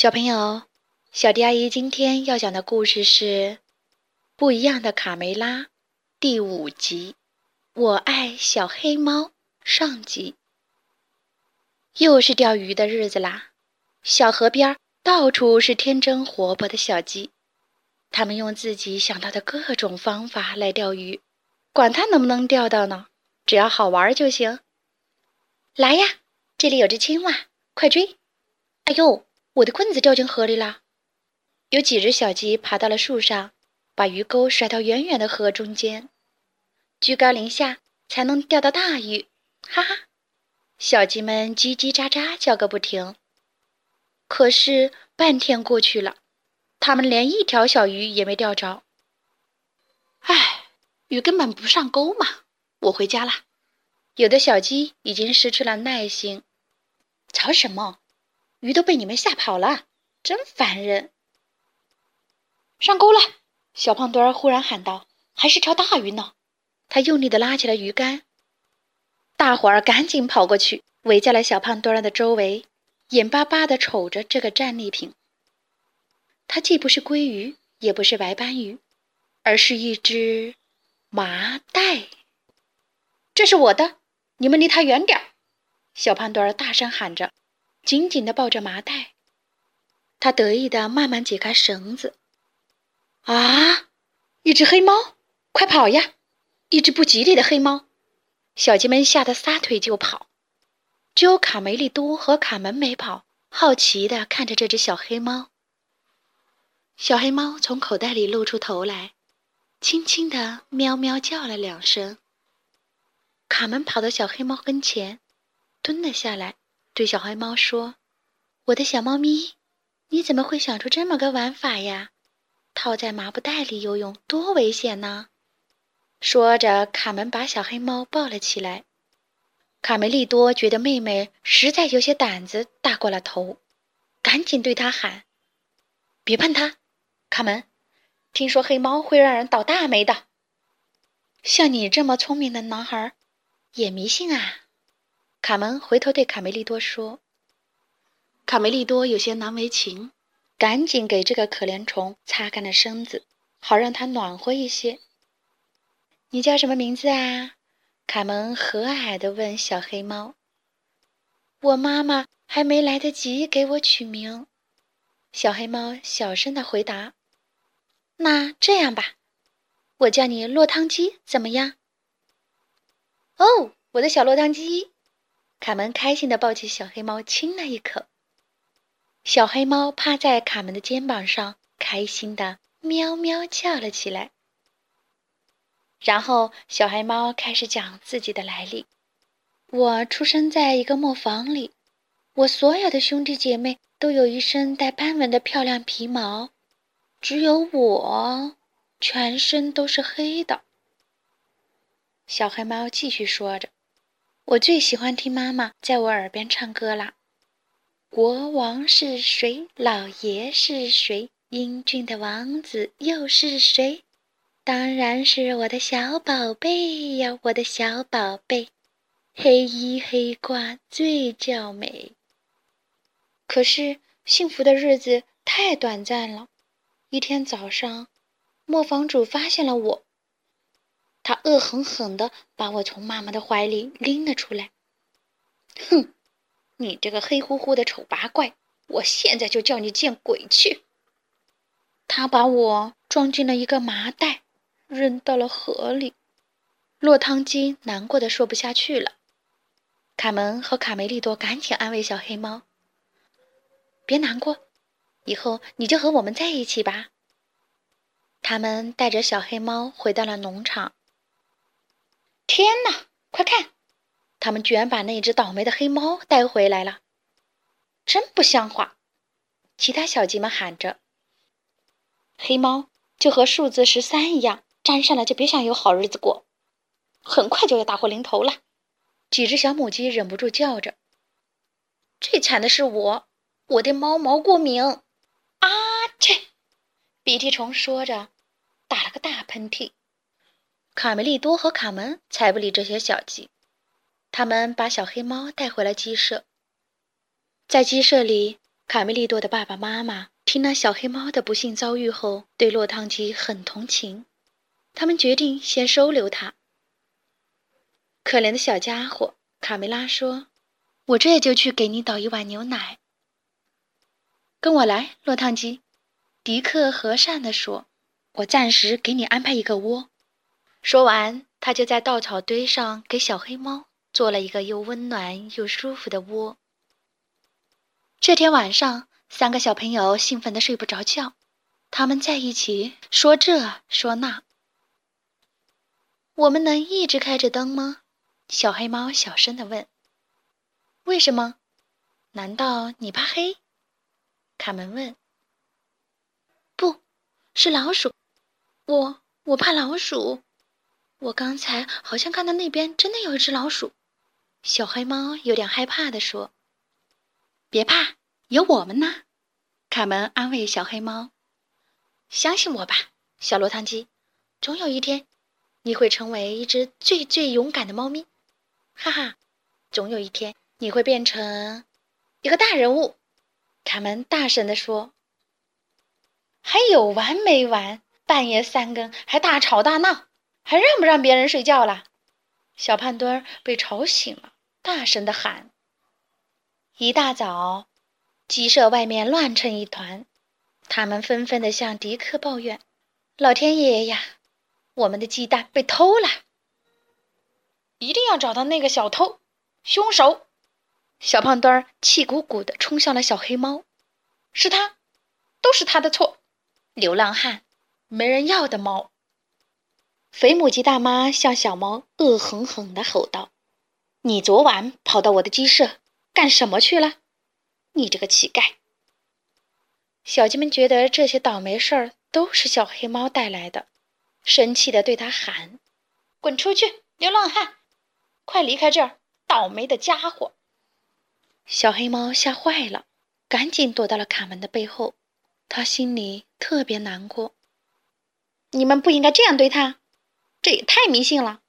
小朋友，小迪阿姨今天要讲的故事是《不一样的卡梅拉》第五集。我爱小黑猫上集。又是钓鱼的日子啦！小河边到处是天真活泼的小鸡，它们用自己想到的各种方法来钓鱼，管它能不能钓到呢，只要好玩就行。来呀，这里有只青蛙，快追！哎呦！我的棍子掉进河里了，有几只小鸡爬到了树上，把鱼钩甩到远远的河中间，居高临下才能钓到大鱼，哈哈！小鸡们叽叽喳喳叫个不停。可是半天过去了，它们连一条小鱼也没钓着。唉，鱼根本不上钩嘛！我回家啦。有的小鸡已经失去了耐心，吵什么？鱼都被你们吓跑了，真烦人！上钩了！小胖墩儿忽然喊道：“还是条大鱼呢！”他用力地拉起了鱼竿。大伙儿赶紧跑过去，围在了小胖墩儿的周围，眼巴巴地瞅着这个战利品。它既不是鲑鱼，也不是白斑鱼，而是一只麻袋。这是我的，你们离它远点儿！小胖墩儿大声喊着。紧紧地抱着麻袋，他得意地慢慢解开绳子。啊！一只黑猫，快跑呀！一只不吉利的黑猫，小鸡们吓得撒腿就跑。只有卡梅利多和卡门没跑，好奇地看着这只小黑猫。小黑猫从口袋里露出头来，轻轻地喵喵叫了两声。卡门跑到小黑猫跟前，蹲了下来。对小黑猫说：“我的小猫咪，你怎么会想出这么个玩法呀？套在麻布袋里游泳多危险呢！”说着，卡门把小黑猫抱了起来。卡梅利多觉得妹妹实在有些胆子大过了头，赶紧对他喊：“别碰它，卡门！听说黑猫会让人倒大霉的。像你这么聪明的男孩，也迷信啊？”卡门回头对卡梅利多说：“卡梅利多有些难为情，赶紧给这个可怜虫擦干了身子，好让它暖和一些。”“你叫什么名字啊？”卡门和蔼地问小黑猫。“我妈妈还没来得及给我取名。”小黑猫小声地回答。“那这样吧，我叫你落汤鸡，怎么样？”“哦，我的小落汤鸡。”卡门开心地抱起小黑猫，亲了一口。小黑猫趴在卡门的肩膀上，开心地喵喵叫了起来。然后，小黑猫开始讲自己的来历：“我出生在一个磨坊里，我所有的兄弟姐妹都有一身带斑纹的漂亮皮毛，只有我全身都是黑的。”小黑猫继续说着。我最喜欢听妈妈在我耳边唱歌啦。国王是谁？老爷是谁？英俊的王子又是谁？当然是我的小宝贝呀，我的小宝贝，黑衣黑褂最娇美。可是幸福的日子太短暂了。一天早上，磨坊主发现了我。他恶狠狠地把我从妈妈的怀里拎了出来。哼，你这个黑乎乎的丑八怪，我现在就叫你见鬼去！他把我装进了一个麻袋，扔到了河里。落汤鸡难过的说不下去了。卡门和卡梅利多赶紧安慰小黑猫：“别难过，以后你就和我们在一起吧。”他们带着小黑猫回到了农场。天哪！快看，他们居然把那只倒霉的黑猫带回来了，真不像话！其他小鸡们喊着：“黑猫就和数字十三一样，沾上了就别想有好日子过，很快就要大祸临头了。”几只小母鸡忍不住叫着：“最惨的是我，我对猫毛过敏！”啊切！鼻涕虫说着，打了个大喷嚏。卡梅利多和卡门才不理这些小鸡，他们把小黑猫带回了鸡舍。在鸡舍里，卡梅利多的爸爸妈妈听了小黑猫的不幸遭遇后，对落汤鸡很同情，他们决定先收留它。可怜的小家伙，卡梅拉说：“我这就去给你倒一碗牛奶。”跟我来，落汤鸡。迪克和善地说：“我暂时给你安排一个窝。”说完，他就在稻草堆上给小黑猫做了一个又温暖又舒服的窝。这天晚上，三个小朋友兴奋得睡不着觉，他们在一起说这说那。我们能一直开着灯吗？小黑猫小声地问。“为什么？难道你怕黑？”卡门问。“不是老鼠，我我怕老鼠。我刚才好像看到那边真的有一只老鼠。”小黑猫有点害怕地说。别怕，有我们呢。卡门安慰小黑猫：“相信我吧，小落汤鸡，总有一天，你会成为一只最最勇敢的猫咪。哈哈，总有一天，你会变成一个大人物。”卡门大声地说：“还有完没完？半夜三更还大吵大闹，还让不让别人睡觉了？”小胖墩儿被吵醒了，大声的喊。一大早，鸡舍外面乱成一团，他们纷纷的向迪克抱怨：“老天爷呀，我们的鸡蛋被偷了！一定要找到那个小偷、凶手！”小胖墩儿气鼓鼓的冲向了小黑猫：“是他，都是他的错！流浪汉，没人要的猫！”肥母鸡大妈向小猫恶狠狠地吼道：“你昨晚跑到我的鸡舍！”干什么去了？你这个乞丐！小鸡们觉得这些倒霉事儿都是小黑猫带来的，生气地对他喊：“滚出去，流浪汉！快离开这儿，倒霉的家伙！”小黑猫吓坏了，赶紧躲到了卡门的背后。他心里特别难过。你们不应该这样对他，这也太迷信了，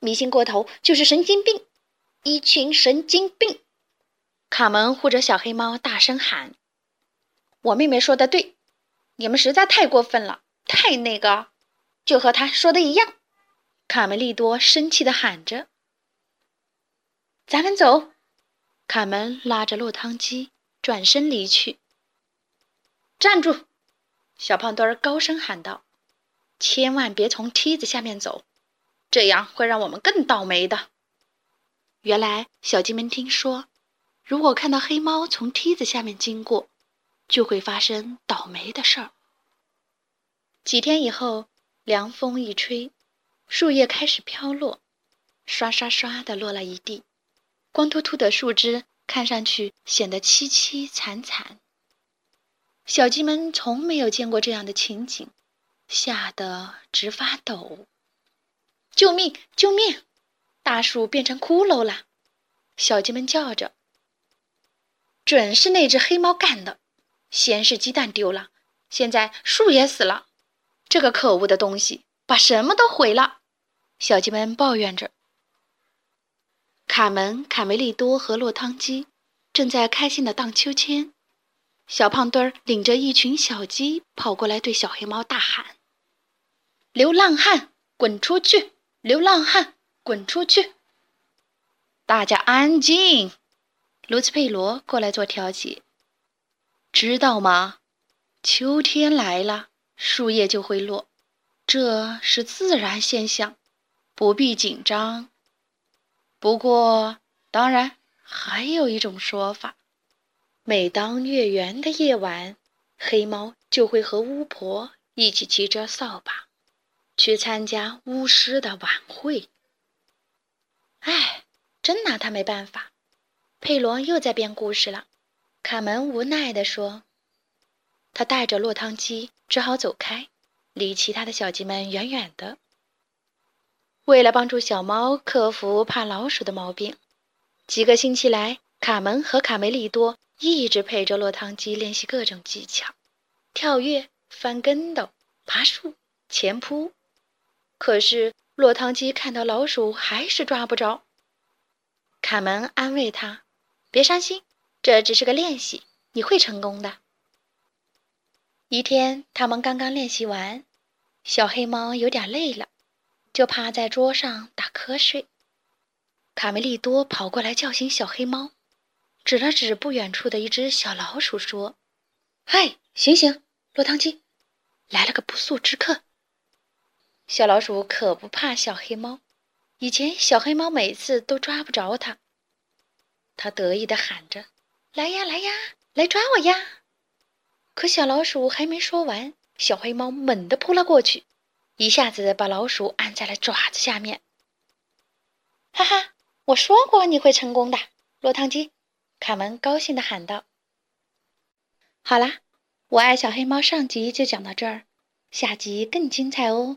迷信过头就是神经病，一群神经病！卡门护着小黑猫，大声喊：“我妹妹说的对，你们实在太过分了，太那个，就和她说的一样。”卡梅利多生气地喊着：“咱们走！”卡门拉着落汤鸡转身离去。站住！小胖墩儿高声喊道：“千万别从梯子下面走，这样会让我们更倒霉的。”原来小鸡们听说。如果看到黑猫从梯子下面经过，就会发生倒霉的事儿。几天以后，凉风一吹，树叶开始飘落，刷刷刷的落了一地，光秃秃的树枝看上去显得凄凄惨惨。小鸡们从没有见过这样的情景，吓得直发抖。救命！救命！大树变成骷髅了！小鸡们叫着。准是那只黑猫干的，先是鸡蛋丢了，现在树也死了。这个可恶的东西把什么都毁了。小鸡们抱怨着。卡门、卡梅利多和落汤鸡正在开心的荡秋千。小胖墩儿领着一群小鸡跑过来，对小黑猫大喊：“流浪汉，滚出去！流浪汉，滚出去！”大家安静。卢茨佩罗过来做调解，知道吗？秋天来了，树叶就会落，这是自然现象，不必紧张。不过，当然还有一种说法：每当月圆的夜晚，黑猫就会和巫婆一起骑着扫把，去参加巫师的晚会。哎，真拿他没办法。佩罗又在编故事了，卡门无奈地说：“他带着落汤鸡，只好走开，离其他的小鸡们远远的。为了帮助小猫克服怕老鼠的毛病，几个星期来，卡门和卡梅利多一直陪着落汤鸡练习各种技巧：跳跃、翻跟斗、爬树、前扑。可是落汤鸡看到老鼠还是抓不着。卡门安慰他。别伤心，这只是个练习，你会成功的。一天，他们刚刚练习完，小黑猫有点累了，就趴在桌上打瞌睡。卡梅利多跑过来叫醒小黑猫，指了指不远处的一只小老鼠，说：“嗨，醒醒，落汤鸡，来了个不速之客。”小老鼠可不怕小黑猫，以前小黑猫每次都抓不着它，它得意地喊着：“来呀，来呀，来抓我呀！”可小老鼠还没说完，小黑猫猛地扑了过去，一下子把老鼠按在了爪子下面。哈哈，我说过你会成功的，落汤鸡！卡门高兴地喊道。好啦，我爱小黑猫上集就讲到这儿，下集更精彩哦！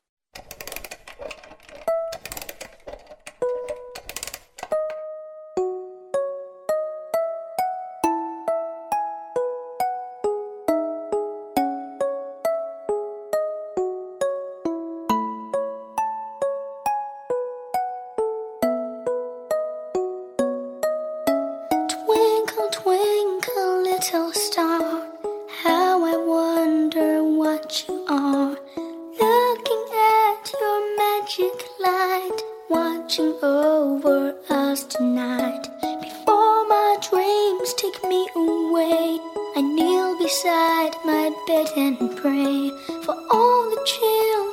take me away. I kneel beside my bed and pray for all the children.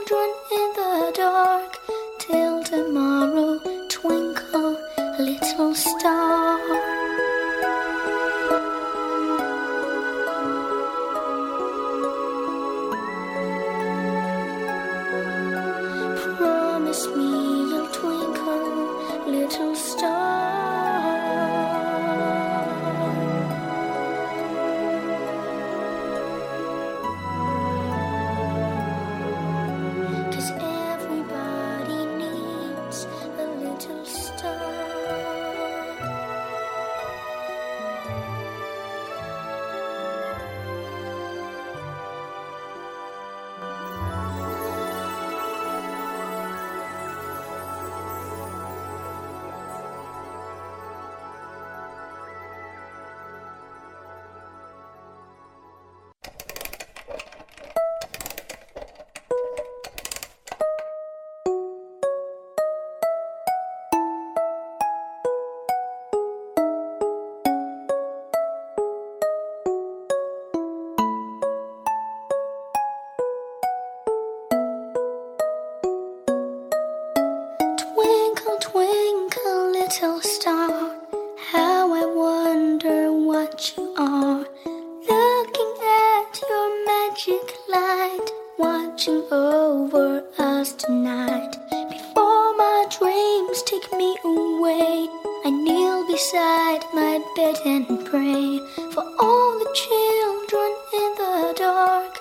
take me away. I kneel beside my bed and pray for all the children in the dark.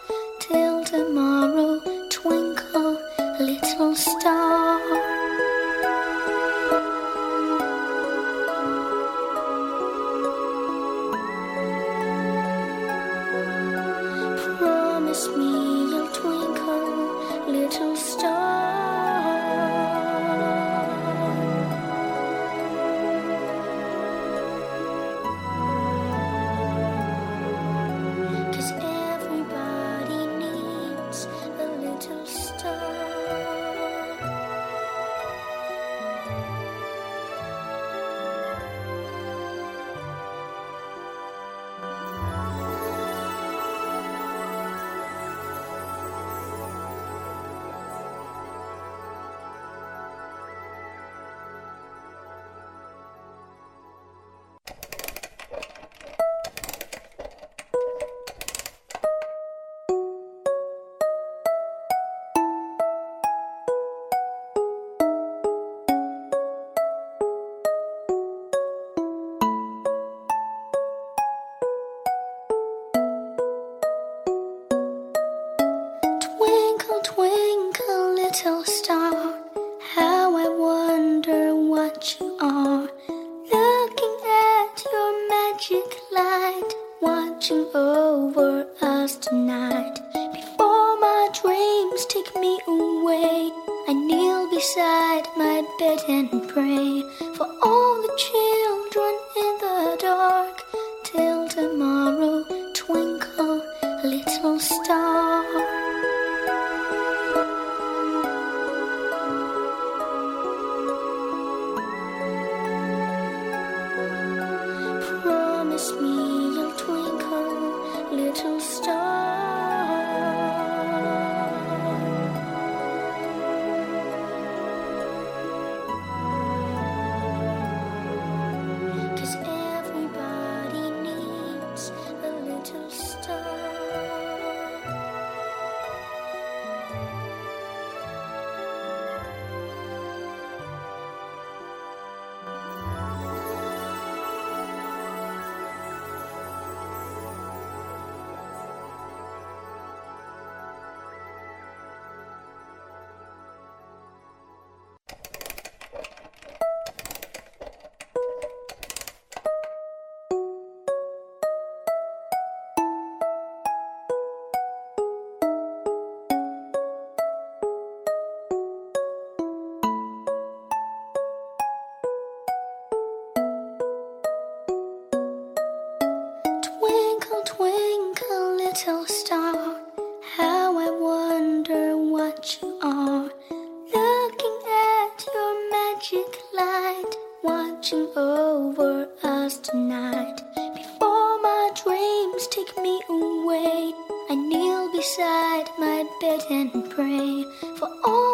take me away. I kneel beside my bed and pray for all the children. bed and pray for all.